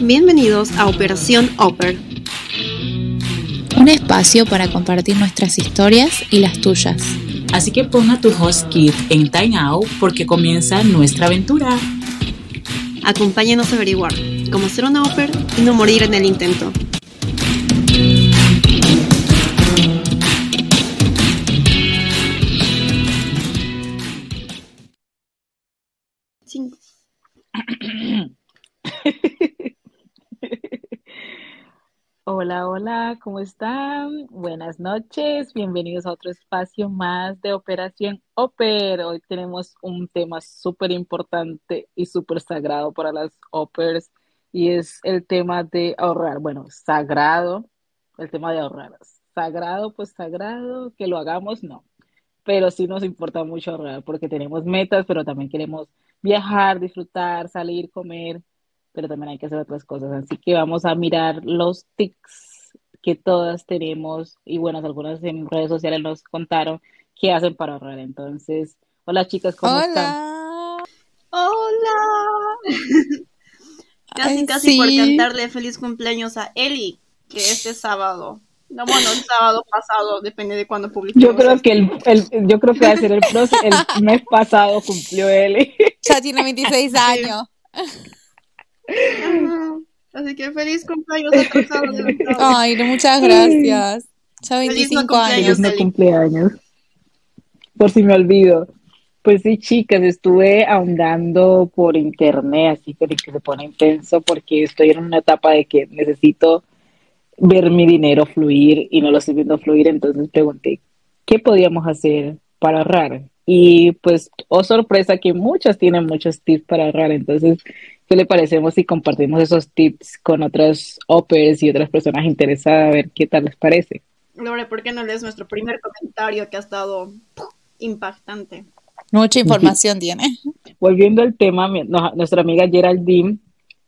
bienvenidos a Operación Oper. Un espacio para compartir nuestras historias y las tuyas. Así que ponga tu host kit en Time Out porque comienza nuestra aventura. Acompáñenos a averiguar cómo ser una Oper y no morir en el intento. Hola, hola, ¿cómo están? Buenas noches, bienvenidos a otro espacio más de Operación Oper. Hoy tenemos un tema súper importante y súper sagrado para las Opers y es el tema de ahorrar. Bueno, sagrado, el tema de ahorrar. Sagrado, pues sagrado, que lo hagamos, no. Pero sí nos importa mucho ahorrar porque tenemos metas, pero también queremos viajar, disfrutar, salir, comer pero también hay que hacer otras cosas. Así que vamos a mirar los tics que todas tenemos y bueno, algunas en redes sociales nos contaron qué hacen para ahorrar. Entonces, hola chicas, ¿cómo están? Hola. casi, Ay, casi sí. por cantarle feliz cumpleaños a Eli, que este sábado. No, bueno, el sábado pasado, depende de cuándo publiquemos. Yo creo que el, el- yo creo que va a ser el, próximo- el mes pasado cumplió él. Ya tiene 26 años. Ajá. Así que feliz cumpleaños atrasado. Ay, no, muchas gracias. Ya Feliz no 25 cumpleaños. años. Feliz no Eli. cumpleaños. Por si me olvido. Pues sí, chicas, estuve ahondando por internet, así que que se pone intenso porque estoy en una etapa de que necesito ver mi dinero fluir y no lo estoy viendo fluir, entonces pregunté, ¿qué podíamos hacer para ahorrar? Y pues, oh sorpresa que muchas tienen muchos tips para ahorrar, entonces, ¿qué le parecemos si compartimos esos tips con otras opers y otras personas interesadas a ver qué tal les parece? Lore, ¿por qué no lees nuestro primer comentario que ha estado impactante? Mucha información tiene. Volviendo al tema, mi- no- nuestra amiga Geraldine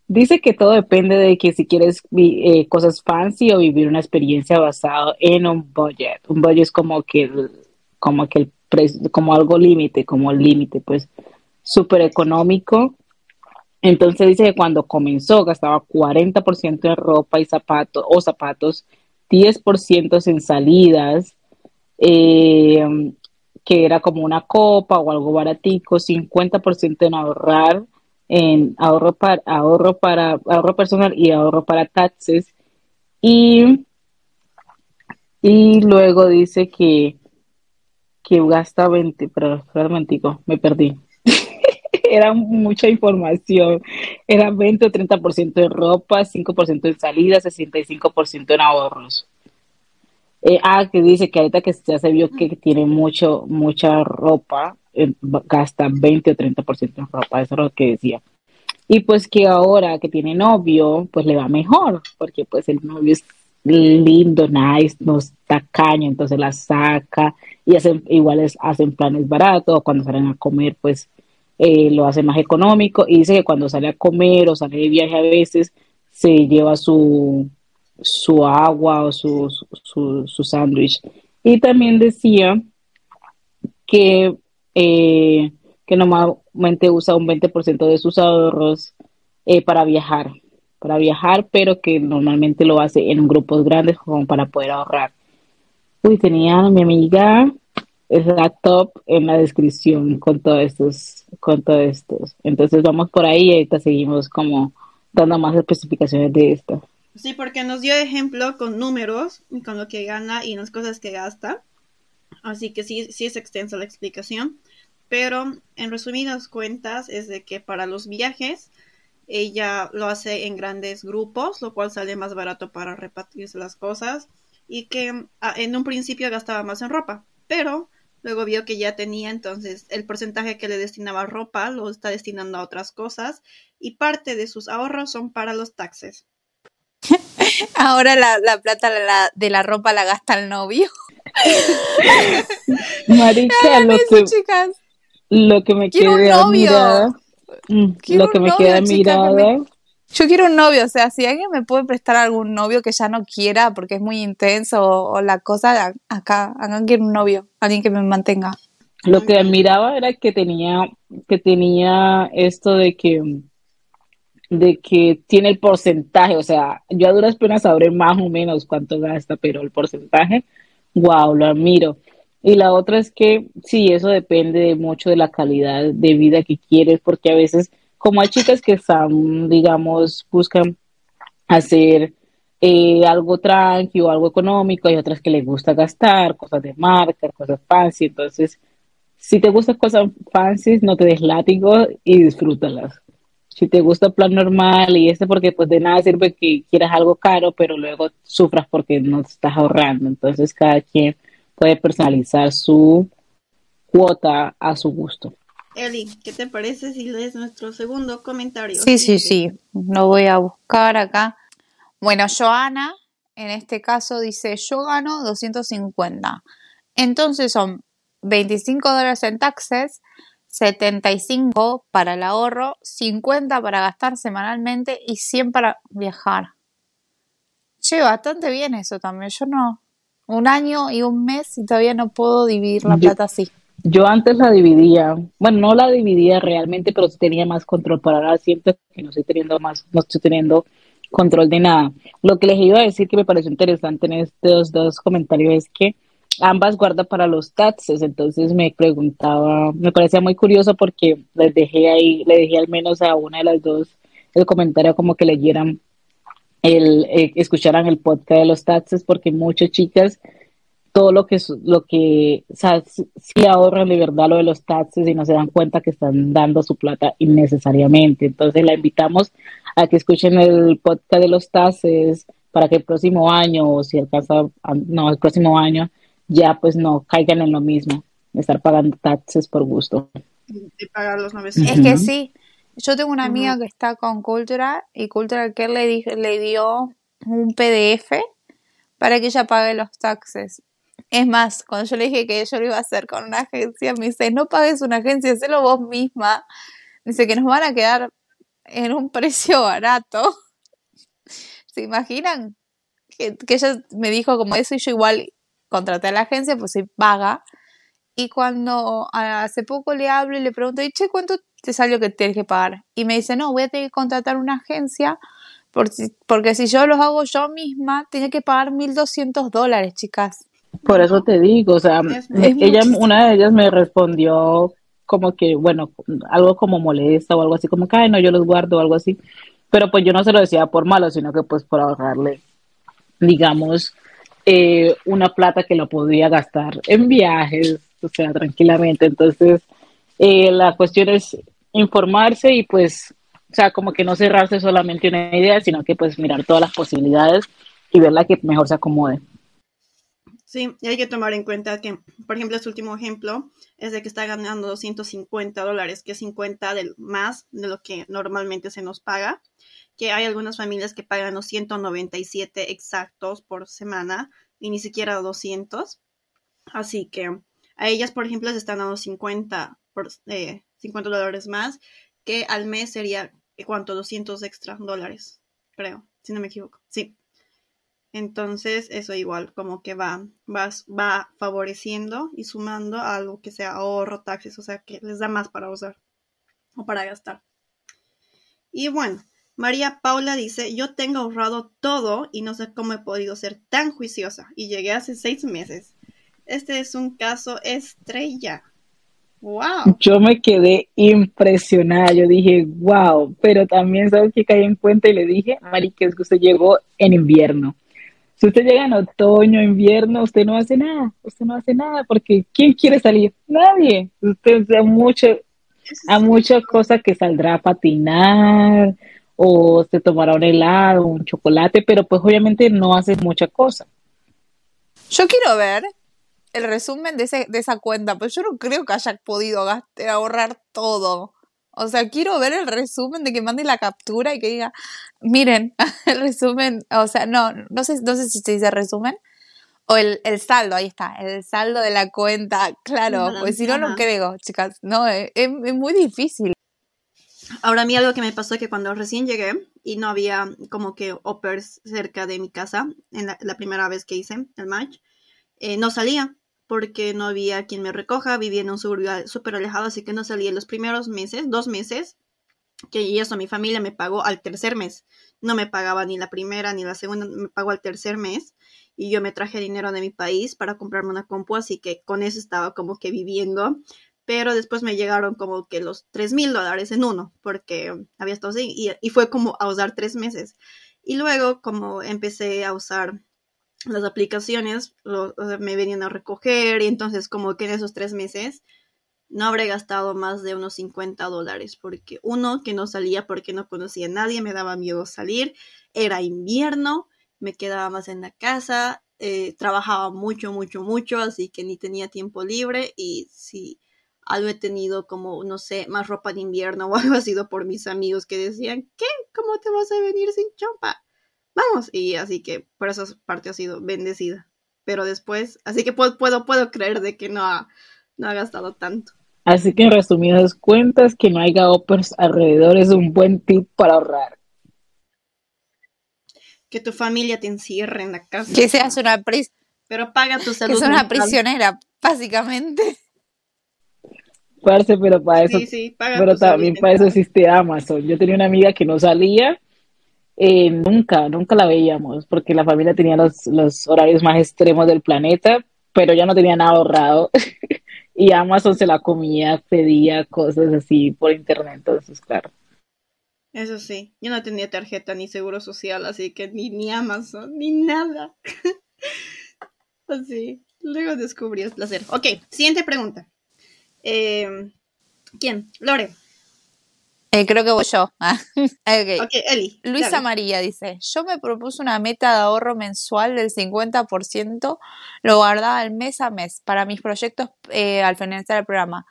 dice que todo depende de que si quieres vi- eh, cosas fancy o vivir una experiencia basada en un budget. Un budget es como que el, como que el precio, como algo límite, como el límite, pues súper económico. Entonces dice que cuando comenzó gastaba 40% en ropa y zapatos o zapatos, 10% en salidas, eh, que era como una copa o algo baratico, 50% en ahorrar, en ahorro para, ahorro para, ahorro personal y ahorro para taxes. Y, y luego dice que, que gasta 20, pero momentico, me perdí. Era mucha información. Era 20 o 30% en ropa, 5% en salidas, 65% en ahorros. Eh, ah, que dice que ahorita que ya se vio que tiene mucho, mucha ropa, eh, gasta 20 o 30% en ropa, eso es lo que decía. Y pues que ahora que tiene novio, pues le va mejor, porque pues el novio es lindo, nice, no es tacaño, entonces la saca y hacen, igual hacen planes baratos, cuando salen a comer, pues eh, lo hace más económico. Y dice que cuando sale a comer o sale de viaje a veces, se lleva su, su agua o su, su, su, su sándwich. Y también decía que, eh, que normalmente usa un 20% de sus ahorros eh, para viajar, para viajar, pero que normalmente lo hace en grupos grandes como para poder ahorrar. Uy, tenía mi amiga la top en la descripción con todos estos, con todos estos. Entonces vamos por ahí y ahorita seguimos como dando más especificaciones de esto. Sí, porque nos dio ejemplo con números, y con lo que gana y las cosas que gasta. Así que sí, sí es extensa la explicación. Pero en resumidas cuentas es de que para los viajes ella lo hace en grandes grupos, lo cual sale más barato para repartirse las cosas. Y que ah, en un principio gastaba más en ropa, pero luego vio que ya tenía entonces el porcentaje que le destinaba a ropa lo está destinando a otras cosas y parte de sus ahorros son para los taxes. Ahora la, la plata de la, de la ropa la gasta el novio. Marica, lo Eso, que, chicas. lo que me queda mirada, mm, lo que me novio, queda mirada, me- Yo quiero un novio, o sea, si alguien me puede prestar algún novio que ya no quiera porque es muy intenso o, la cosa, acá, acá quiero un novio, alguien que me mantenga. Lo que admiraba era que tenía, que tenía esto de que de que tiene el porcentaje, o sea, yo a duras penas sabré más o menos cuánto gasta, pero el porcentaje, wow, lo admiro. Y la otra es que sí, eso depende mucho de la calidad de vida que quieres, porque a veces, como hay chicas que están, digamos, buscan hacer eh, algo tranqui o algo económico, hay otras que les gusta gastar, cosas de marca, cosas fancy, entonces, si te gustan cosas fancy, no te des látigo y disfrútalas. Si te gusta plan normal y este porque pues de nada sirve que quieras algo caro, pero luego sufras porque no te estás ahorrando. Entonces cada quien puede personalizar su cuota a su gusto. Eli, ¿qué te parece si lees nuestro segundo comentario? Sí, sí, sí, lo voy a buscar acá. Bueno, Joana, en este caso, dice, yo gano 250. Entonces son 25 dólares en taxes, 75 para el ahorro, 50 para gastar semanalmente y 100 para viajar. Che, bastante bien eso también. Yo no. Un año y un mes y todavía no puedo dividir la plata así. Yo antes la dividía, bueno, no la dividía realmente, pero tenía más control. Pero ahora siento que no estoy teniendo más, no estoy teniendo control de nada. Lo que les iba a decir que me pareció interesante en estos dos comentarios es que ambas guardan para los taxes, entonces me preguntaba, me parecía muy curioso porque les dejé ahí, le dejé al menos a una de las dos el comentario como que leyeran el, eh, escucharan el podcast de los taxes porque muchas chicas todo lo que, lo que, o sea, si ahorran de verdad lo de los taxes y no se dan cuenta que están dando su plata innecesariamente. Entonces la invitamos a que escuchen el podcast de los taxes para que el próximo año, o si alcanza, no, el próximo año, ya pues no caigan en lo mismo, estar pagando taxes por gusto. Y pagar los Es que sí, yo tengo una amiga que está con Cultura y Cultura que le, le dio un PDF para que ella pague los taxes. Es más, cuando yo le dije que yo lo iba a hacer con una agencia, me dice, no pagues una agencia, hazlo vos misma. Dice que nos van a quedar en un precio barato. ¿Se imaginan? Que, ella me dijo como eso y yo igual contraté a la agencia, pues soy paga. Y cuando hace poco le hablo y le pregunto, che, ¿cuánto te salió que tienes que pagar? Y me dice, no, voy a tener que contratar una agencia porque si yo los hago yo misma, tenía que pagar 1.200 dólares, chicas. Por eso te digo, o sea, ella, una de ellas me respondió como que, bueno, algo como molesta o algo así, como que, ay, no, yo los guardo o algo así. Pero pues yo no se lo decía por malo, sino que pues por ahorrarle, digamos, eh, una plata que lo podría gastar en viajes, o sea, tranquilamente. Entonces, eh, la cuestión es informarse y pues, o sea, como que no cerrarse solamente una idea, sino que pues mirar todas las posibilidades y ver la que mejor se acomode. Sí, y hay que tomar en cuenta que, por ejemplo, este último ejemplo es de que está ganando 250 dólares, que es 50 del, más de lo que normalmente se nos paga, que hay algunas familias que pagan los 197 exactos por semana y ni siquiera 200. Así que a ellas, por ejemplo, les están dando 50, por, 50 eh, dólares más, que al mes sería, ¿cuánto? 200 extra dólares, creo, si no me equivoco. Sí. Entonces, eso igual, como que va, va, va favoreciendo y sumando a algo que sea ahorro, taxes, o sea, que les da más para usar o para gastar. Y bueno, María Paula dice, yo tengo ahorrado todo y no sé cómo he podido ser tan juiciosa y llegué hace seis meses. Este es un caso estrella. Wow. Yo me quedé impresionada. Yo dije, wow, pero también sabes que caí en cuenta y le dije, Mari, que es que usted llegó en invierno. Si usted llega en otoño, invierno, usted no hace nada, usted no hace nada, porque ¿quién quiere salir? Nadie. Usted a mucho, a muchas cosas que saldrá a patinar o se tomará un helado, un chocolate, pero pues obviamente no hace mucha cosa. Yo quiero ver el resumen de, ese, de esa cuenta, pues yo no creo que haya podido gastar, ahorrar todo. O sea, quiero ver el resumen de que mande la captura y que diga, miren, el resumen, o sea, no, no sé, no sé si se dice resumen. O el, el saldo, ahí está, el saldo de la cuenta, claro, pues si no, no creo, chicas, no, es, es, muy difícil. Ahora a mí algo que me pasó es que cuando recién llegué y no había como que oppers cerca de mi casa, en la, primera vez que hice el match, eh, no salía porque no había quien me recoja, vivía en un suburbio súper alejado, así que no salía en los primeros meses, dos meses, que y eso mi familia me pagó al tercer mes. No me pagaba ni la primera ni la segunda, me pagó al tercer mes y yo me traje dinero de mi país para comprarme una compu, así que con eso estaba como que viviendo. Pero después me llegaron como que los tres mil dólares en uno, porque había estado así, y, y fue como a usar tres meses. Y luego, como empecé a usar las aplicaciones, me venían a recoger, y entonces, como que en esos tres meses no habré gastado más de unos 50 dólares, porque uno, que no salía porque no conocía a nadie, me daba miedo salir, era invierno, me quedaba más en la casa, eh, trabajaba mucho, mucho, mucho, así que ni tenía tiempo libre y si algo he tenido como, no sé, más ropa de invierno o algo ha sido por mis amigos que decían, ¿qué? ¿Cómo te vas a venir sin chompa? Vamos, y así que por esa parte ha sido bendecida. Pero después, así que puedo, puedo, puedo creer de que no ha, no ha gastado tanto. Así que en resumidas cuentas, que no haya oppers alrededor es un buen tip para ahorrar. Que tu familia te encierre en la casa. Que seas una pris Pero paga tu que salud. seas una mental. prisionera, básicamente. Parce, pero para eso, Sí, sí, paga pero tu salud también para eso existe Amazon. Yo tenía una amiga que no salía, eh, nunca, nunca la veíamos, porque la familia tenía los, los horarios más extremos del planeta, pero ya no tenía nada ahorrado. Y Amazon se la comía, pedía cosas así por internet, entonces, claro. Eso sí, yo no tenía tarjeta ni seguro social, así que ni, ni Amazon, ni nada. Así, luego descubrí el placer. Ok, siguiente pregunta. Eh, ¿Quién? Lore. Eh, creo que voy yo. Ah, ok. Ok, Eli. Luisa dale. María dice, yo me propuse una meta de ahorro mensual del 50%, lo guardaba al mes a mes para mis proyectos eh, al finalizar el programa.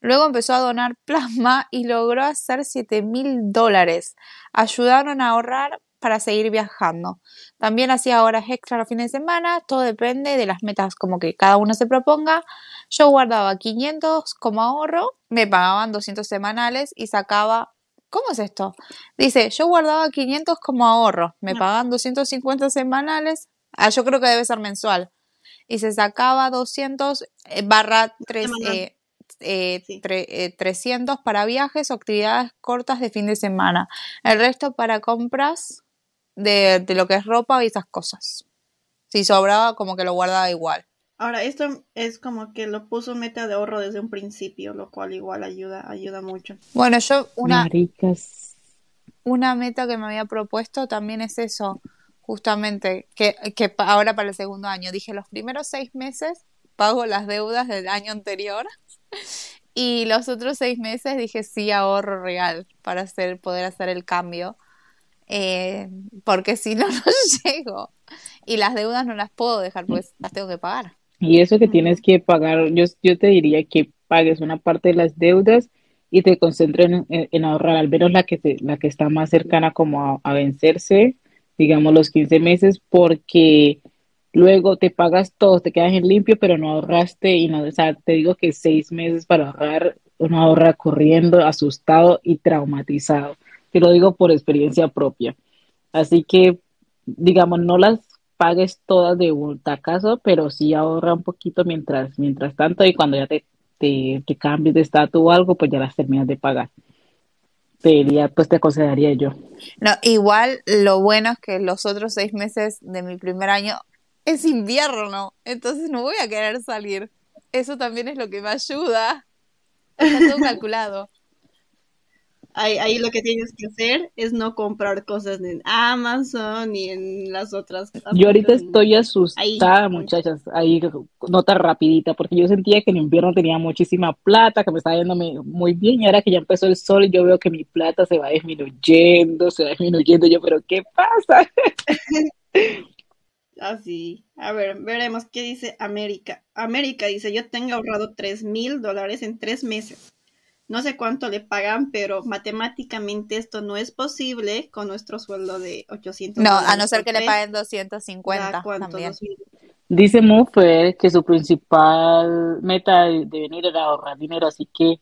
Luego empezó a donar plasma y logró hacer 7 mil dólares. Ayudaron a ahorrar para seguir viajando. También hacía horas extra los fines de semana, todo depende de las metas como que cada uno se proponga. Yo guardaba 500 como ahorro, me pagaban 200 semanales y sacaba... ¿Cómo es esto? Dice, yo guardaba 500 como ahorro, me No. pagaban 250 semanales, ah, yo creo que debe ser mensual, y se sacaba 200 eh, barra tres, Semanal. eh, eh, Sí. tre- eh, 300 para viajes o actividades cortas de fin de semana, el resto para compras de, de lo que es ropa y esas cosas. Si sobraba, como que lo guardaba igual. Ahora, esto es como que lo puso meta de ahorro desde un principio, lo cual igual ayuda, ayuda mucho. Bueno, yo una, Maricas. una meta que me había propuesto también es eso, justamente, que, que ahora para el segundo año. Dije, los primeros seis meses pago las deudas del año anterior y los otros seis meses dije, sí, ahorro real para hacer, poder hacer el cambio, eh, porque si no, no llego. Y las deudas no las puedo dejar, pues las tengo que pagar. Y eso que tienes que pagar, yo, yo te diría que pagues una parte de las deudas y te concentres en, en- ahorrar, al menos la que, te- la que está más cercana como a, a vencerse, digamos los 15 meses, porque luego te pagas todo, te quedas en limpio, pero no ahorraste y no, o sea, te digo que seis meses para ahorrar, uno ahorra corriendo, asustado y traumatizado. Te lo digo por experiencia propia. Así que, digamos, no las pagues todas de un tacazo, pero sí ahorra un poquito mientras, mientras tanto y cuando ya te, te, te cambies de estatus o algo, pues ya las terminas de pagar. Te diría, pues te aconsejaría yo. No, igual lo bueno es que los otros seis meses de mi primer año es invierno, entonces no voy a querer salir. Eso también es lo que me ayuda. Está todo calculado. Ahí, ahí lo que tienes que hacer es no comprar cosas en Amazon ni en las otras. Yo ahorita estoy asustada, Ahí. muchachas, ahí nota rapidita, porque yo sentía que en invierno tenía muchísima plata, que me estaba yendo muy muy bien, y ahora que ya empezó el sol, yo veo que mi plata se va disminuyendo, se va disminuyendo, yo, pero ¿qué pasa? Así. A ver, veremos qué dice América. América dice, yo tengo ahorrado tres mil dólares en tres meses. No sé cuánto le pagan, pero matemáticamente esto no es posible con nuestro sueldo de 800 No, a no ser que le paguen Da 250 cuánto, también. 2000. Dice Mufer que su principal meta de, venir era ahorrar dinero, así que,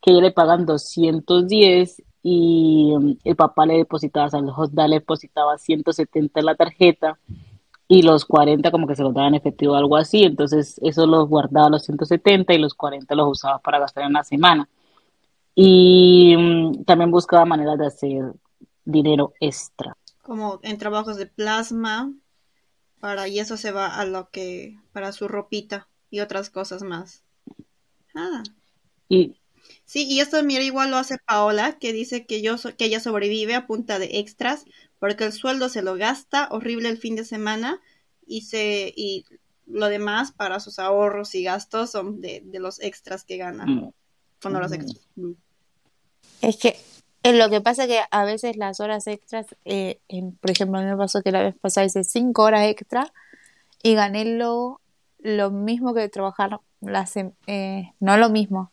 que ella le pagan 210 y um, el papá le depositaba, o sea, el le depositaba 170 en la tarjeta y los 40 como que se los daban en efectivo o algo así, entonces eso los guardaba los 170 y los 40 los usaba para gastar en la semana. Y um, también buscaba maneras de hacer dinero extra. Como en trabajos de plasma, para y eso se va a lo que para su ropita y otras cosas más. Ah. Y sí, y esto mira igual lo hace Paola, que dice que yo que ella sobrevive a punta de extras porque el sueldo se lo gasta horrible el fin de semana y se y lo demás para sus ahorros y gastos son de, los extras que gana. Mm. Cuando los extras. Mm. Es que eh, lo que pasa es que a veces las horas extras, eh, por ejemplo, a mí me pasó que la vez pasada hice cinco horas extra y gané lo, lo mismo que trabajar, la eh, no lo mismo,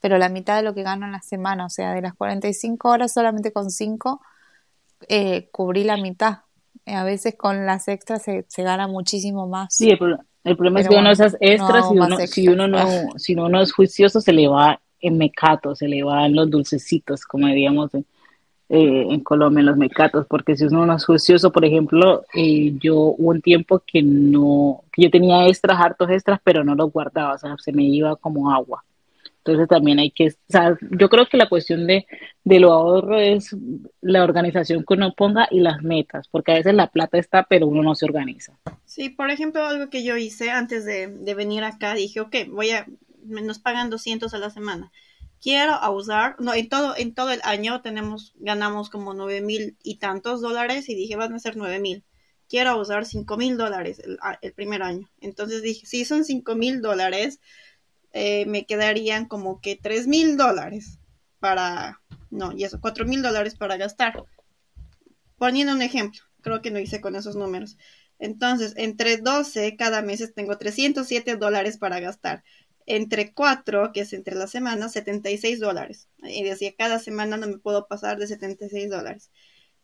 pero la mitad de lo que gano en la semana, o sea, de las 45 horas solamente con cinco eh, cubrí la mitad. a veces con las extras se, se gana muchísimo más. Sí, el, problema es que uno esas extras, si, uno, si uno no, si uno no es juicioso, se le va en mecato, se le van los dulcecitos, como diríamos en, eh, en Colombia, en los mecatos, porque si uno no es juicioso, por ejemplo, eh, yo hubo un tiempo que no, que yo tenía extras, hartos extras, pero no los guardaba, o sea, se me iba como agua. Entonces también hay que, o sea, yo creo que la cuestión de, de lo ahorro es la organización que uno ponga y las metas, porque a veces la plata está, pero uno no se organiza. Sí, por ejemplo, algo que yo hice antes de, de venir acá, dije, ok, voy a, nos pagan 200 a la semana. Quiero usar, no, en todo, en todo el año tenemos, ganamos como 9 mil y tantos dólares y dije, van a ser 9 mil. Quiero usar 5 mil dólares el, primer año. Entonces dije, si son 5 mil dólares, eh, me quedarían como que 3 mil dólares para, no, y eso, 4 mil dólares para gastar. Poniendo un ejemplo, creo que no hice con esos números. Entonces, entre 12 cada mes tengo 307 dólares para gastar entre cuatro, que es entre las semanas, 76 dólares. Y decía, cada semana no me puedo pasar de 76 dólares.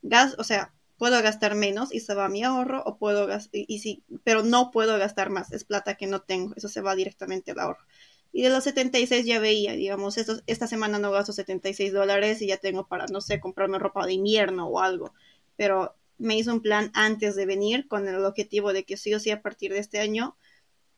Gas, o sea, puedo gastar menos y se va mi ahorro, o puedo gastar, y, sí, pero no puedo gastar más, es plata que no tengo, eso se va directamente al ahorro. Y de los 76 ya veía, digamos, esta semana no gasto 76 dólares y ya tengo para, no sé, comprarme ropa de invierno o algo. Pero me hizo un plan antes de venir con el objetivo de que sí o sí a partir de este año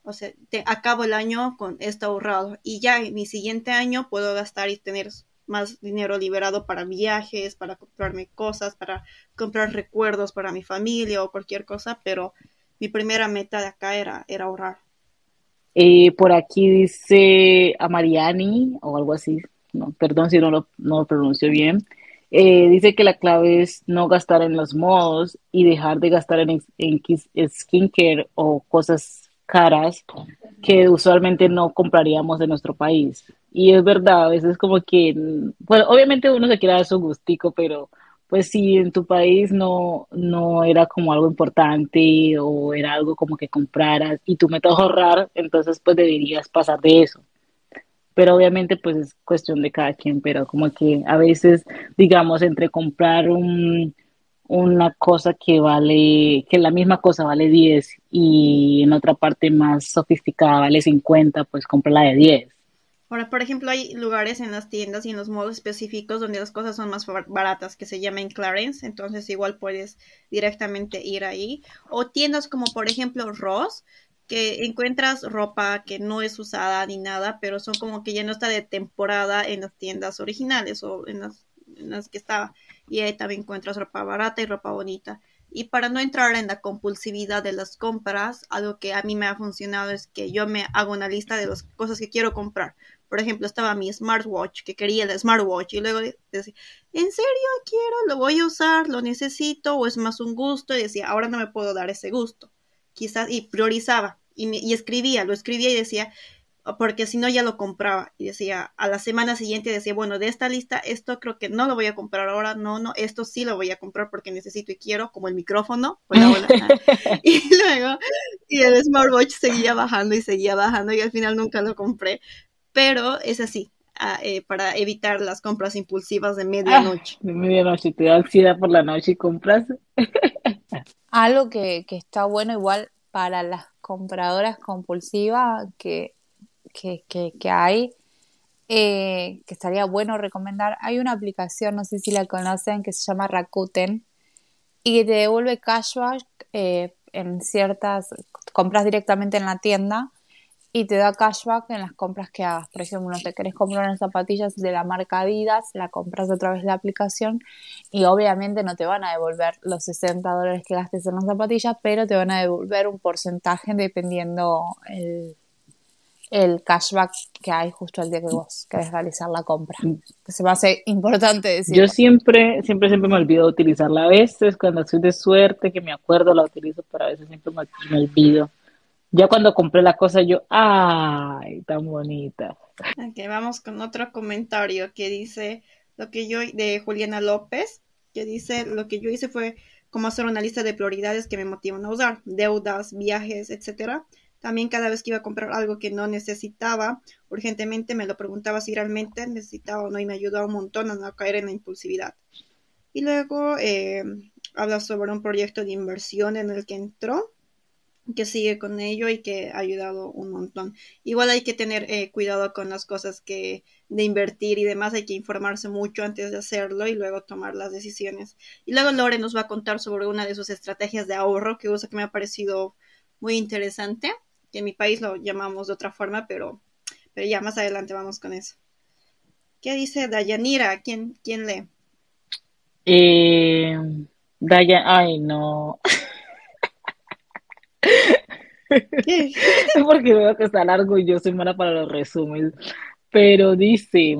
o sea, te, acabo el año con esto ahorrado y ya en mi siguiente año puedo gastar y tener más dinero liberado para viajes, para comprarme cosas, para comprar recuerdos para mi familia o cualquier cosa, pero mi primera meta de acá era, era ahorrar. Eh, por aquí dice a Mariani o algo así, no, perdón si no lo, pronuncio bien, eh, dice que la clave es no gastar en los modos y dejar de gastar en, en skincare o cosas caras que usualmente no compraríamos en nuestro país. Y es verdad, a veces como que, bueno, obviamente uno se quiere dar su gustico, pero pues si en tu país no, no era como algo importante o era algo como que compraras y tú metas ahorrar, entonces pues deberías pasar de eso. Pero obviamente pues es cuestión de cada quien, pero como que a veces, digamos, entre comprar un, una cosa que vale, que la misma cosa vale 10 y en otra parte más sofisticada vale 50, pues compra la de 10. Ahora, por ejemplo, hay lugares en las tiendas y en los modos específicos donde las cosas son más baratas, que se llaman Clarence, entonces igual puedes directamente ir ahí. O tiendas como, por ejemplo, Ross, que encuentras ropa que no es usada ni nada, pero son como que ya no está de temporada en las tiendas originales o en las, en las que estaba y ahí también encuentras ropa barata y ropa bonita. Y para no entrar en la compulsividad de las compras, algo que a mí me ha funcionado es que yo me hago una lista de las cosas que quiero comprar. Por ejemplo, estaba mi smartwatch, que quería el smartwatch, y luego decía, ¿en serio quiero? ¿Lo voy a usar? ¿Lo necesito? ¿O es más un gusto? Y decía, ahora no me puedo dar ese gusto. Quizás, y priorizaba, y, y escribía, lo escribía y decía, porque si no ya lo compraba y decía a la semana siguiente decía bueno de esta lista esto creo que no lo voy a comprar ahora no no esto sí lo voy a comprar porque necesito y quiero como el micrófono y luego y el smartwatch seguía bajando y seguía bajando y al final nunca lo compré pero es así ah, eh, para evitar las compras impulsivas de medianoche. de medianoche, te da ansiedad por la noche y compras. Algo que, que está bueno igual para las compradoras compulsivas, que que, que, hay, eh, que estaría bueno recomendar. Hay una aplicación, no sé si la conocen, que se llama Rakuten y te devuelve cashback eh, en ciertas compras directamente en la tienda y te da cashback en las compras que hagas. Por ejemplo, no te querés comprar unas zapatillas de la marca Adidas, la compras a través de la aplicación y obviamente no te van a devolver los 60 dólares que gastes en las zapatillas, pero te van a devolver un porcentaje dependiendo el, el cashback que hay justo el día que vos querés realizar la compra. Se me hace importante decir. Yo siempre, siempre, siempre me olvido de utilizarla. A veces cuando soy de suerte, que me acuerdo, la utilizo, pero a veces siempre me, me olvido. Ya cuando compré la cosa, yo, ¡ay, tan bonita! Ok, vamos con otro comentario que dice lo que yo, de Juliana López, que dice, lo que yo hice fue como hacer una lista de prioridades que me motivan a usar, deudas, viajes, etcétera. También cada vez que iba a comprar algo que no necesitaba urgentemente, me lo preguntaba si realmente necesitaba o no y me ayudó un montón a no caer en la impulsividad. Y luego eh, habla sobre un proyecto de inversión en el que entró que sigue con ello y que ha ayudado un montón. Igual hay que tener eh, cuidado con las cosas que de invertir y demás, hay que informarse mucho antes de hacerlo y luego tomar las decisiones. Y luego Lore nos va a contar sobre una de sus estrategias de ahorro que usa que me ha parecido muy interesante, que en mi país lo llamamos de otra forma, pero, pero ya más adelante vamos con eso. ¿Qué dice Dayanira? ¿Quién, quién lee? Eh, Dayan, ay no. Porque veo que está largo y yo soy mala para los resúmenes. Pero dice,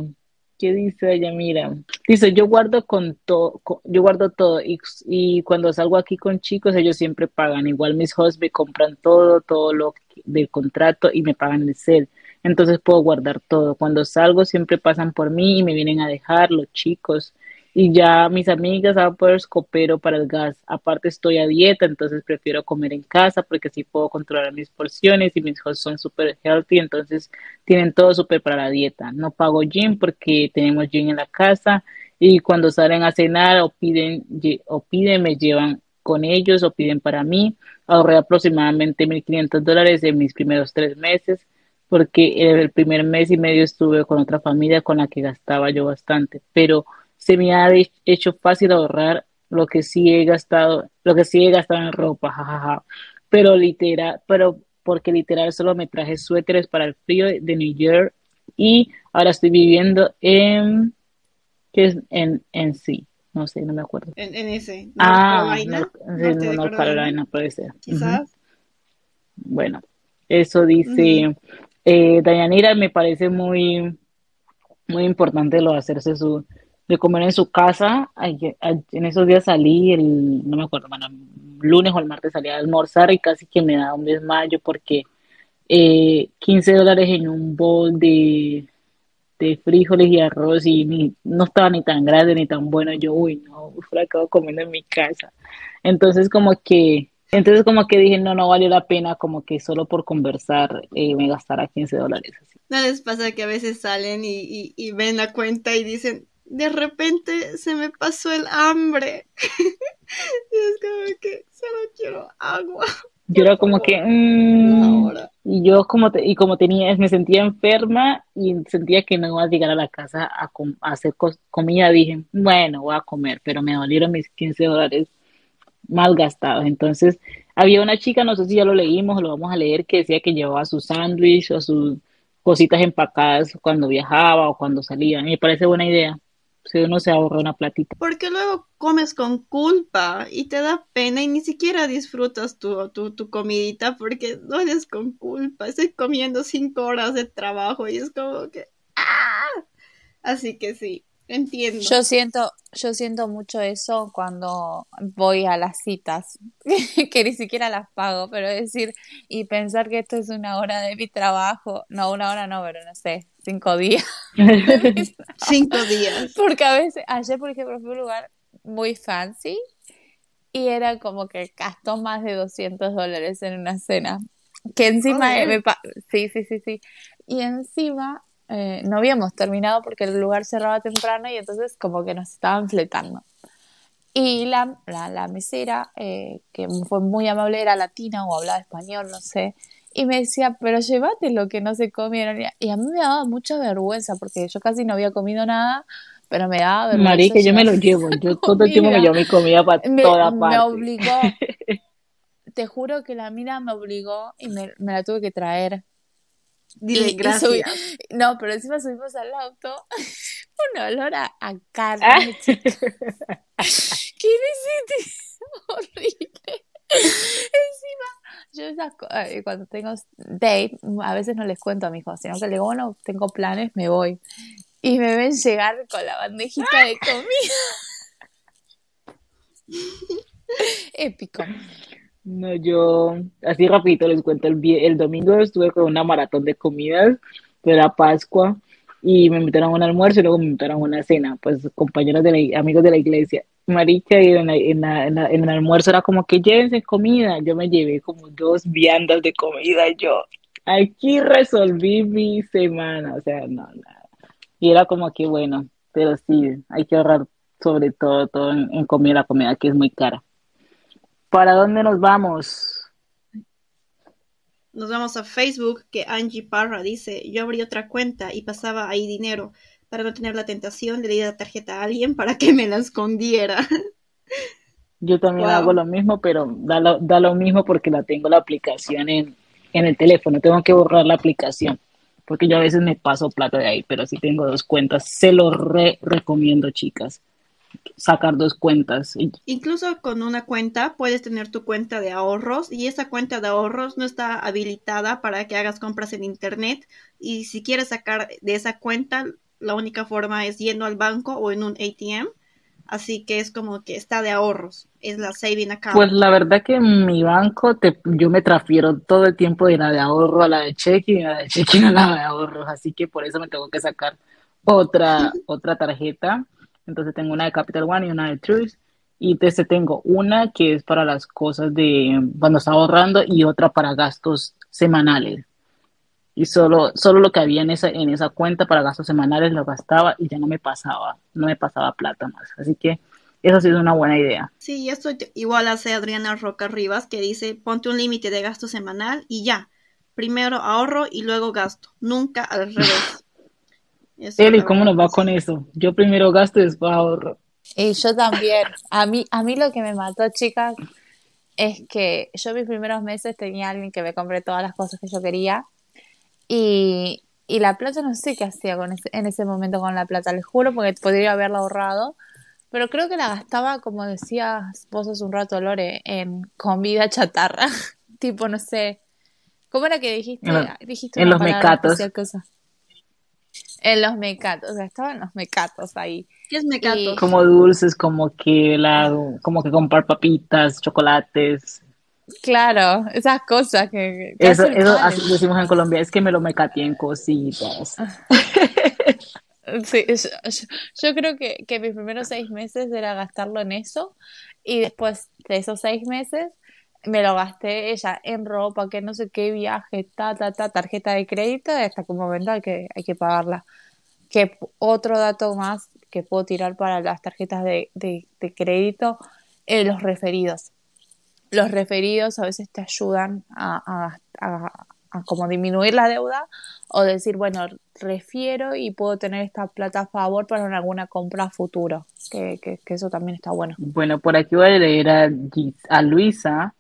¿qué dice ella? Mira, dice, yo guardo con todo, yo guardo todo y, y, cuando salgo aquí con chicos ellos siempre pagan. Igual mis hosts me compran todo, todo lo del contrato y me pagan el cel. Entonces puedo guardar todo. Cuando salgo siempre pasan por mí y me vienen a dejar los chicos y ya mis amigas poder coopero para el gas. Aparte estoy a dieta, entonces prefiero comer en casa porque así puedo controlar mis porciones y mis hosts son súper healthy, entonces tienen todo súper para la dieta. No pago gym porque tenemos gym en la casa y cuando salen a cenar o piden, o piden me llevan con ellos o piden para mí. Ahorré aproximadamente 1.500 dólares en mis primeros tres meses porque el primer mes y medio estuve con otra familia con la que gastaba yo bastante, pero se me ha hecho fácil ahorrar lo que sí he gastado, lo que sí he gastado en ropa, jajaja. Pero literal, pero porque literal solo me traje suéteres para el frío de New York y ahora estoy viviendo en ¿qué es en en sí? No sé, no me acuerdo. En, en ese. ah, Carolina, no, Carolina puede ser. Quizás. Bueno, eso dice eh, Dayanira, me parece muy muy importante lo de hacerse su de comer en su casa. En esos días salí, el, no me acuerdo, bueno, lunes o el martes salí a almorzar y casi que me da un desmayo porque eh, 15 dólares en un bol de, de frijoles y arroz y ni, no estaba ni tan grande ni tan bueno. Yo, uy, no, acabo comiendo en mi casa. Entonces como que... Entonces como que dije, no, no valió la pena como que solo por conversar eh, me gastara 15 dólares. ¿No les pasa que a veces salen y ven la cuenta y dicen, de repente se me pasó el hambre. y es como que solo quiero agua. Yo era como que, mmm, y yo como te, y como tenía, me sentía enferma y sentía que no iba a llegar a la casa a, a hacer comida, dije, bueno, voy a comer, pero me dolieron mis 15 dólares mal gastados. Entonces, había una chica, no sé si ya lo leímos o lo vamos a leer, que decía que llevaba su sándwich o sus cositas empacadas cuando viajaba o cuando salía. Me parece buena idea si se ahorra una platita. Porque luego comes con culpa y te da pena y ni siquiera disfrutas tu, tu, tu comidita porque no eres con culpa. Estoy comiendo cinco horas de trabajo y es como que... ¡ah! Así que sí, entiendo. Yo siento, yo siento mucho eso cuando voy a las citas, que ni siquiera las pago, pero decir, y pensar que esto es una hora de mi trabajo, no, una hora no, pero no sé, cinco días. cinco días. Porque a veces, ayer por ejemplo fue un lugar muy fancy y era como que gastó más de 200 dólares en una cena. Que encima, me sí, sí, sí, sí. Y encima eh, no habíamos terminado porque el lugar cerraba temprano y entonces como que nos estaban fletando. Y la, la, mesera, eh, que fue muy amable, era latina o hablaba español, no sé, y me decía, pero llévate lo que no se comieron. Y a mí me daba mucha vergüenza porque yo casi no había comido nada, pero me daba vergüenza. María, que yo me lo llevo, yo todo el tiempo me llevo mi comida para toda parte. Me obligó, te juro que la mina me obligó y me, me la tuve que traer. Dile Y- y gracias. subí- no, pero encima subimos al auto. Un olor a, a Ah. carne, chica. ¿Qué necesito? Horrible. Encima, yo esas co- eh, cuando tengo date, a veces no les cuento a mis hijos, sino que le digo, bueno, tengo planes, me voy. Y me ven llegar con la bandejita de comida. Épico. No, yo, así rapidito les cuento, el, el domingo estuve con una maratón de comidas de la Pascua y me invitaron a un almuerzo y luego me invitaron a una cena, pues compañeros de la, amigos de la iglesia. Marica, y en, la- en, la- en, la- en el almuerzo era como que llévense comida, yo me llevé como dos viandas de comida, yo aquí resolví mi semana, o sea, no, nada. Y era como que bueno, pero sí, hay que ahorrar sobre todo, todo en, en comida, la comida que es muy cara. ¿Para dónde nos vamos? Nos vamos a Facebook, que Angie Parra dice, yo abrí otra cuenta y pasaba ahí dinero para no tener la tentación de le dar la tarjeta a alguien para que me la escondiera. Yo también Wow. hago lo mismo, pero da lo, da lo mismo porque la tengo la aplicación en, en el teléfono. Tengo que borrar la aplicación porque yo a veces me paso plata de ahí, pero si tengo dos cuentas. Se lo re recomiendo, chicas. Sacar dos cuentas. Incluso con una cuenta puedes tener tu cuenta de ahorros y esa cuenta de ahorros no está habilitada para que hagas compras en internet y si quieres sacar de esa cuenta la única forma es yendo al banco o en un ATM. Así que es como que está de ahorros, es la saving account. Pues la verdad que en mi banco te, yo me transfiero todo el tiempo de la de ahorro a la de checking, y la de checking a la de ahorros, así que por eso me tengo que sacar otra, otra tarjeta. Entonces tengo una de Capital One y una de Truist. Y entonces tengo una que es para las cosas de cuando estaba ahorrando y otra para gastos semanales. Y solo, solo lo que había en esa, en esa cuenta para gastos semanales lo gastaba y ya no me pasaba, no me pasaba plata más. Así que eso ha sido una buena idea. Sí, esto igual hace Adriana Roca Rivas que dice, ponte un límite de gasto semanal y ya. Primero ahorro y luego gasto, nunca al revés. Eso, Eli, ¿cómo nos va con eso? Yo primero gasto y después ahorro. Y yo también. A mí, a mí lo que me mató, chicas, es que yo mis primeros meses tenía alguien que me compré todas las cosas que yo quería y, y la plata no sé qué hacía con ese- en ese momento con la plata, les juro, porque podría haberla ahorrado, pero creo que la gastaba, como decías vos hace un rato, Lore, en comida chatarra, tipo, no sé, ¿cómo era que dijiste? En los- dijiste en una los mecatos. usa. En los mecatos, o sea, estaban los mecatos ahí. ¿Qué es mecato? Y- Como dulces, como que la, como que comprar papitas, chocolates. Claro, esas cosas que, que Eso, hacen eso así decimos en Colombia, es que me lo mecateé en cositas. Sí, yo, yo- yo creo que, que mis primeros seis meses era gastarlo en eso y después de esos seis meses me lo gasté ella en ropa, que no sé qué viaje, ta, ta, ta, tarjeta de crédito, hasta que un que, hay que pagarla. Que otro dato más que puedo tirar para las tarjetas de, de, crédito, eh, los referidos. Los referidos a veces te ayudan a, a, a- como disminuir la deuda o decir, bueno, refiero y puedo tener esta plata a favor para alguna compra futuro, que, que, eso también está bueno. Bueno, por aquí voy a leer a Luisa.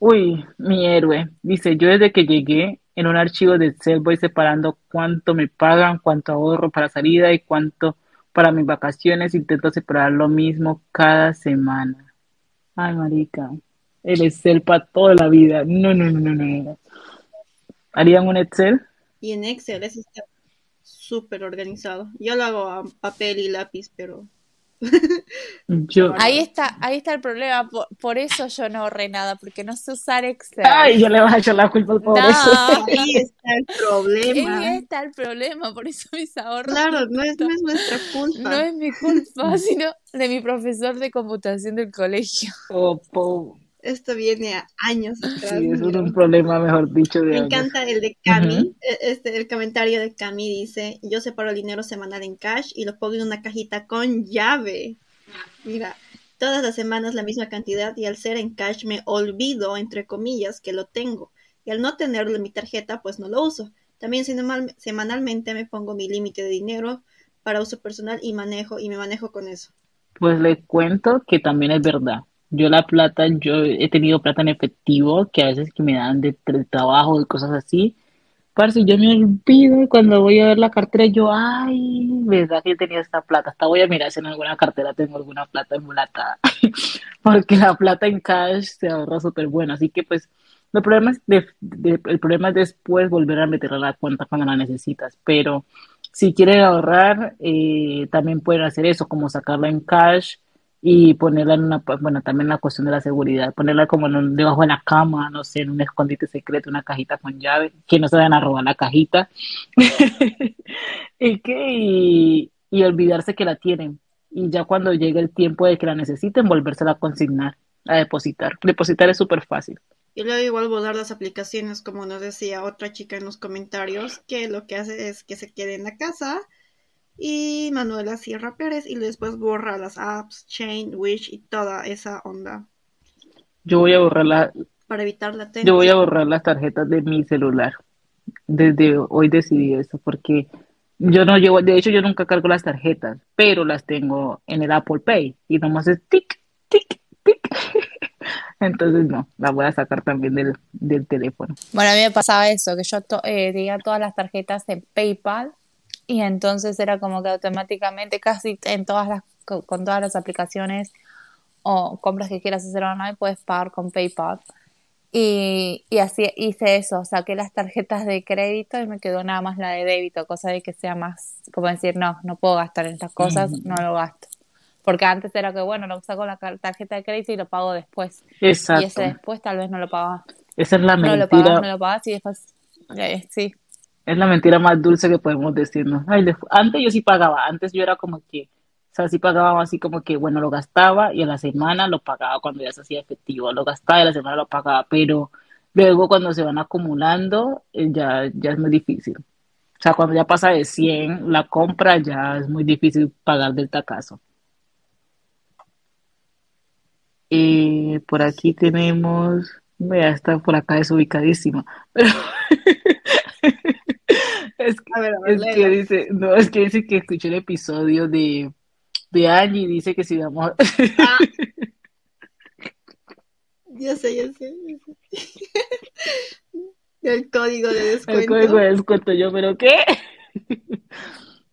Uy, mi héroe. Dice, yo desde que llegué en un archivo de Excel voy separando cuánto me pagan, cuánto ahorro para salida y cuánto para mis vacaciones. Intento separar lo mismo cada semana. Ay, marica. El Excel para toda la vida. No, no, no, no, no. ¿Harían un Excel? Y en Excel está súper organizado. Yo lo hago a papel y lápiz, pero Yo. Ahí está, ahí está el problema, por, por eso yo no ahorré nada, porque no sé usar Excel. Ay, yo le voy a echar la culpa al pobre. No, ahí está el problema. ahí está el problema, por eso mis ahorros Claro, no es, no es nuestra culpa. no es mi culpa, sino de mi profesor de computación del colegio. Oh, po- Esto viene a años atrás. Sí, es un problema, mejor dicho, de Me años. encanta el de Cami. E- Este, el comentario de Cami dice: Yo separo el dinero semanal en cash y lo pongo en una cajita con llave. Mira, todas las semanas la misma cantidad y al ser en cash me olvido, entre comillas, que lo tengo. Y al no tenerlo en mi tarjeta, pues no lo uso. También semanal- semanalmente me pongo mi límite de dinero para uso personal y manejo y me manejo con eso. Pues le cuento que también es verdad. Yo la plata, yo he tenido plata en efectivo, que a veces que me dan de, trabajo y cosas así, parce, yo me olvido cuando voy a ver la cartera, yo, ay, verdad que tenía esta plata, hasta voy a mirar si en alguna cartera tengo alguna plata emulatada, porque la plata en cash se ahorra súper bueno, así que pues, el problema es el problema es después volver a meterla a la cuenta cuando la necesitas, pero si quieren ahorrar, eh, también pueden hacer eso, como sacarla en cash y ponerla en una, pa- bueno, también la cuestión de la seguridad, ponerla como en un- debajo de la cama, no sé, en un escondite secreto, una cajita con llave, que no se vayan a robar la cajita, y que, y, y olvidarse que la tienen, y ya cuando llegue el tiempo de que la necesiten, volvérsela a consignar, a depositar. Depositar es súper fácil. Y luego igual borrar las aplicaciones, como nos decía otra chica en los comentarios, que lo que hace es que se quede en la casa y Manuela Sierra Pérez y después borra las apps, Chain, Wish y toda esa onda Yo voy a borrar la, para evitar la yo voy a borrar las tarjetas de mi celular. Desde hoy decidí eso, porque yo no llevo, de hecho yo nunca cargo las tarjetas, pero las tengo en el Apple Pay y nomás es tic, tic, tic. Entonces no, las voy a sacar también del, del teléfono. Bueno, a mí me pasaba eso, que yo to- eh, tenía todas las tarjetas en PayPal y entonces era como que automáticamente casi en todas las, co- con todas las aplicaciones o compras que quieras hacer online puedes pagar con PayPal. Y, y así hice eso, saqué las tarjetas de crédito y me quedó nada más la de débito, cosa de que sea más, como decir, no, no puedo gastar en estas cosas, no lo gasto. Porque antes era que, bueno, lo saco la tarjeta de crédito y lo pago después. Y ese Exacto. después tal vez no lo pagaba. Esa es la No lo pagas, mentira, no lo pagas y después, eh, sí, es la mentira más dulce que podemos decirnos. Antes yo sí pagaba, antes yo era como que, o sea, sí pagaba así como que, bueno, lo gastaba y a la semana lo pagaba cuando ya se hacía efectivo, lo gastaba y a la semana lo pagaba, pero luego cuando se van acumulando, eh, ya, ya es muy difícil. O sea, cuando ya pasa de 100 la compra, ya es muy difícil pagar del tacazo. Eh, por aquí tenemos, vea, está por acá desubicadísima, pero es A ver, a ver, es que dice, no, es que dice que escuchó el episodio de, de Angie y dice que si vamos, Ah, ya sé, ya sé. El código de el descuento código de descuento, yo, pero ¿qué?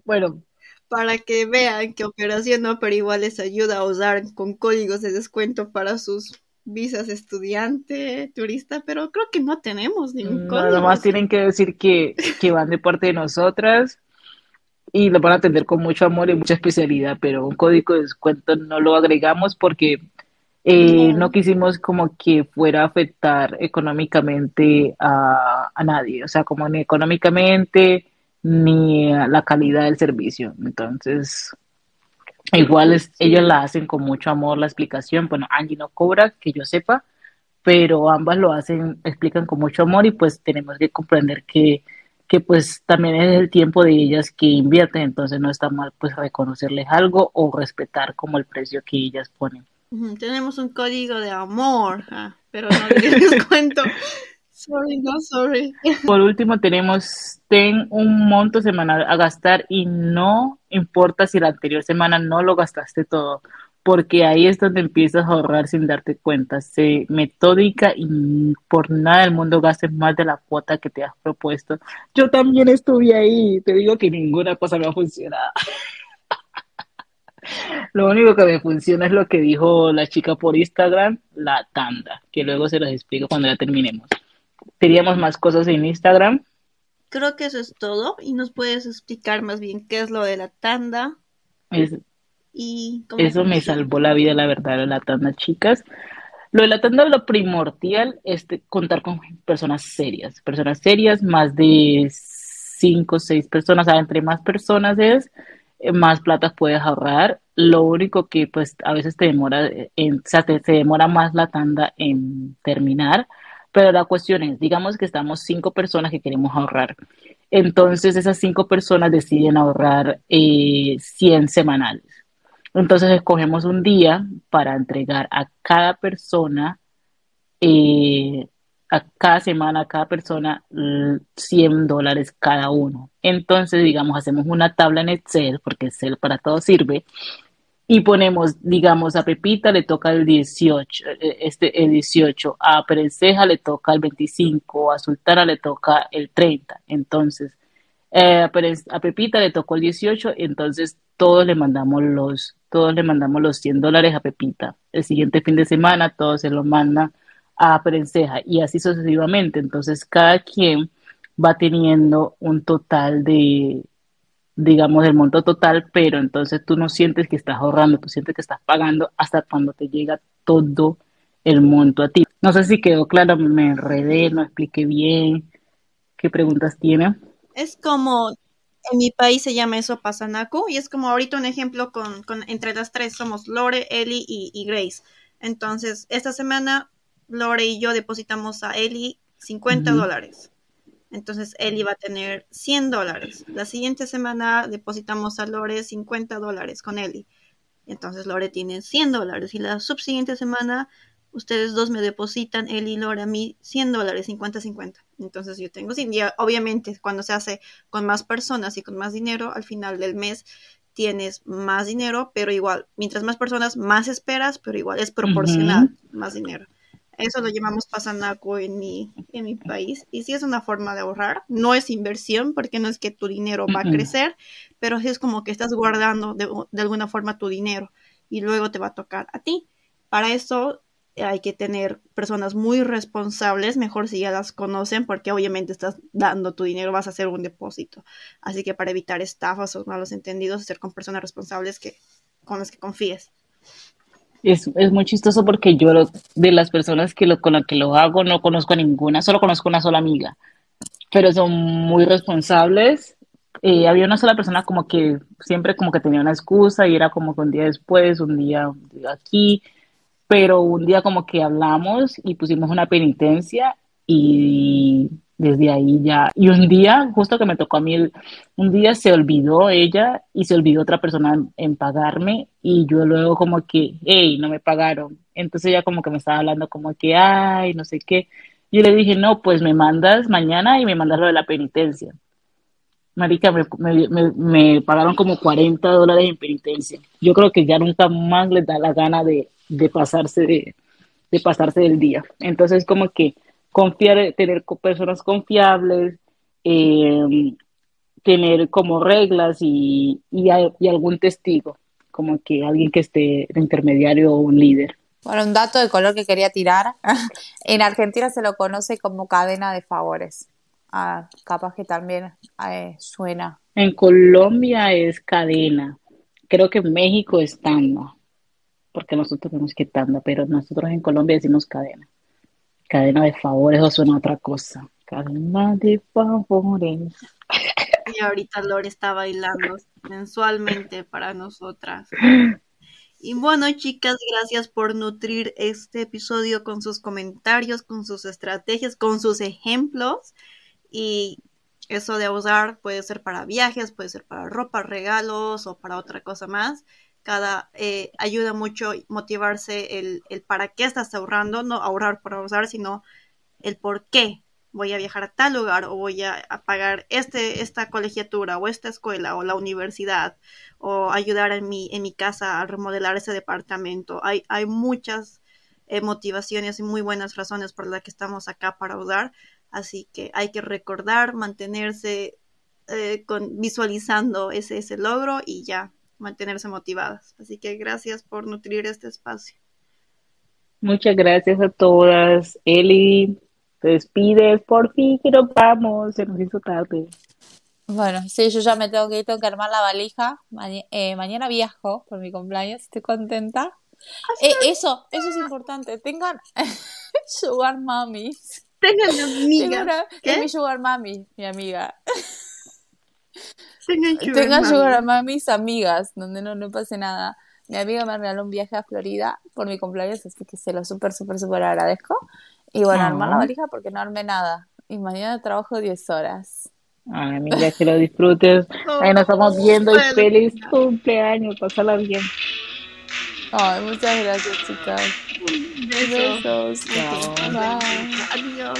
Bueno, para que vean que Operación No, pero igual les ayuda a usar con códigos de descuento para sus visas estudiante, turista, pero creo que no tenemos ningún nada código. más ¿sí? tienen que decir que, que van de parte de nosotras y lo van a atender con mucho amor y mucha especialidad, pero un código de descuento no lo agregamos porque eh, No. no quisimos como que fuera a afectar económicamente a, a nadie, o sea, como ni económicamente ni a la calidad del servicio. Entonces, igual es, ellos la hacen con mucho amor la explicación. Bueno, Angie no cobra, que yo sepa, pero ambas lo hacen, explican con mucho amor y pues tenemos que comprender que, que pues también es el tiempo de ellas que invierten, entonces no está mal pues reconocerles algo o respetar como el precio que ellas ponen. Tenemos un código de amor, ah, pero no de descuento. Sorry, no, sorry. Por último, tenemos, ten un monto semanal a gastar y no importa si la anterior semana no lo gastaste todo, porque ahí es donde empiezas a ahorrar sin darte cuenta. Sé metódica y por nada del mundo gastes más de la cuota que te has propuesto. Yo también estuve ahí, te digo que ninguna cosa me ha funcionado. Lo único que me funciona es lo que dijo la chica por Instagram, la tanda, que luego se los explico cuando ya terminemos. Teníamos más cosas en Instagram. Creo que eso es todo. Y nos puedes explicar más bien qué es lo de la tanda Es- y eso me salvó la vida, la verdad, de la tanda, chicas. Lo de la tanda, lo primordial es de contar con personas serias, personas serias, más de cinco o seis personas, o sea, entre más personas es, eh, más plata puedes ahorrar. Lo único que pues a veces te demora, eh, en, o sea, te, se demora más la tanda en terminar, pero la cuestión es, digamos que estamos cinco personas que queremos ahorrar. Entonces esas cinco personas deciden ahorrar eh, 100 semanales. Entonces escogemos un día para entregar a cada persona, eh, a cada semana, a cada persona, l- 100 dólares cada uno. Entonces, digamos, hacemos una tabla en Excel, porque Excel para todo sirve, y ponemos, digamos, a Pepita le toca el 18, eh, este, el 18, a Perenceja le toca el 25, a Sultana le toca el 30. Entonces, eh, a Pepita le tocó el 18, entonces todos le mandamos los, todos le mandamos los 100 dólares a Pepita. El siguiente fin de semana todos se los mandan a Perenceja y así sucesivamente. Entonces, cada quien va teniendo un total de, digamos, el monto total, pero entonces tú no sientes que estás ahorrando, tú sientes que estás pagando hasta cuando te llega todo el monto a ti. No sé si quedó claro, me enredé, no expliqué bien. ¿Qué preguntas tiene? Es como, en mi país se llama eso pasanaco, y es como ahorita un ejemplo con, entre las tres, somos Lore, Eli y, Grace. Entonces, esta semana Lore y yo depositamos a Eli 50 dólares. Entonces él iba a tener 100 dólares. La siguiente semana depositamos a Lore 50 dólares con Eli. Entonces Lore tiene 100 dólares. Y la subsiguiente semana ustedes dos me depositan, Eli y Lore, a mí 100 dólares, 50-50. Entonces yo tengo 100. Y obviamente cuando se hace con más personas y con más dinero, al final del mes tienes más dinero, pero igual, mientras más personas, más esperas, pero igual es proporcional más dinero. Eso lo llamamos pasanaco en mi, en mi país. Y sí es una forma de ahorrar. No es inversión porque no es que tu dinero va a crecer, pero sí es como que estás guardando de, de, alguna forma tu dinero y luego te va a tocar a ti. Para eso hay que tener personas muy responsables, mejor si ya las conocen, porque obviamente estás dando tu dinero, vas a hacer un depósito. Así que para evitar estafas o malos entendidos, hacer con personas responsables que, con las que confíes. Es, es muy chistoso porque yo de las personas que lo, con las que lo hago no conozco a ninguna, solo conozco una sola amiga, pero son muy responsables. Eh, había una sola persona como que siempre como que tenía una excusa y era como un día después, un día aquí, pero un día como que hablamos y pusimos una penitencia y desde ahí ya. Y un día, justo que me tocó a mí, un día se olvidó ella y se olvidó otra persona en, pagarme y yo luego como que, hey, no me pagaron. Entonces ella como que me estaba hablando como que, ay, no sé qué. Yo le dije, no, pues me mandas mañana y me mandas lo de la penitencia. Marica, me, me, me, pagaron como 40 dólares en penitencia. Yo creo que ya nunca más les da la gana de, de pasarse de, de pasarse del día. Entonces como que confiar, tener personas confiables, eh, tener como reglas y, y, algún testigo, como que alguien que esté de intermediario o un líder. Bueno, un dato de color que quería tirar. en Argentina se lo conoce como cadena de favores. Ah, capaz que también eh, suena. En Colombia es cadena. Creo que en México es tanda, porque nosotros tenemos que tanda, pero nosotros en Colombia decimos cadena. Cadena de favores o suena otra cosa. Cadena de favores. Y ahorita Lore está bailando mensualmente para nosotras. Y bueno, chicas, gracias por nutrir este episodio con sus comentarios, con sus estrategias, con sus ejemplos. Y eso de usar puede ser para viajes, puede ser para ropa, regalos o para otra cosa más eh, ayuda mucho motivarse el, el, para qué estás ahorrando, no ahorrar por ahorrar, sino el por qué voy a viajar a tal lugar o voy a, pagar este, esta colegiatura o esta escuela o la universidad o ayudar en mi, en mi casa a remodelar ese departamento. Hay, hay muchas eh, motivaciones y muy buenas razones por las que estamos acá para ahorrar, así que hay que recordar, mantenerse eh, con, visualizando ese, ese logro y ya mantenerse motivadas. Así que gracias por nutrir este espacio. Muchas gracias a todas. Eli, te despides, por fin que nos vamos, se nos hizo tarde. Bueno, sí, yo ya me tengo que ir, tengo que armar la valija. Eh, mañana viajo por mi cumpleaños, estoy contenta. Eh, eso, eso es importante. Tengan sugar mummies. Tengan amiga. Es mi sugar mami, mi amiga. Tengan sugar, mis amigas, donde no, no pase nada. Mi amiga me regaló un viaje a Florida por mi cumpleaños, así que se lo súper, súper, súper agradezco. Y bueno, armar la ah. valija porque no armé nada. Y mañana trabajo 10 horas. Ay, amiga, que lo disfrutes. Ahí nos estamos viendo y feliz cumpleaños. Pásala bien. Ay, muchas gracias, chicas. Besos. Besos. Chao. Adiós.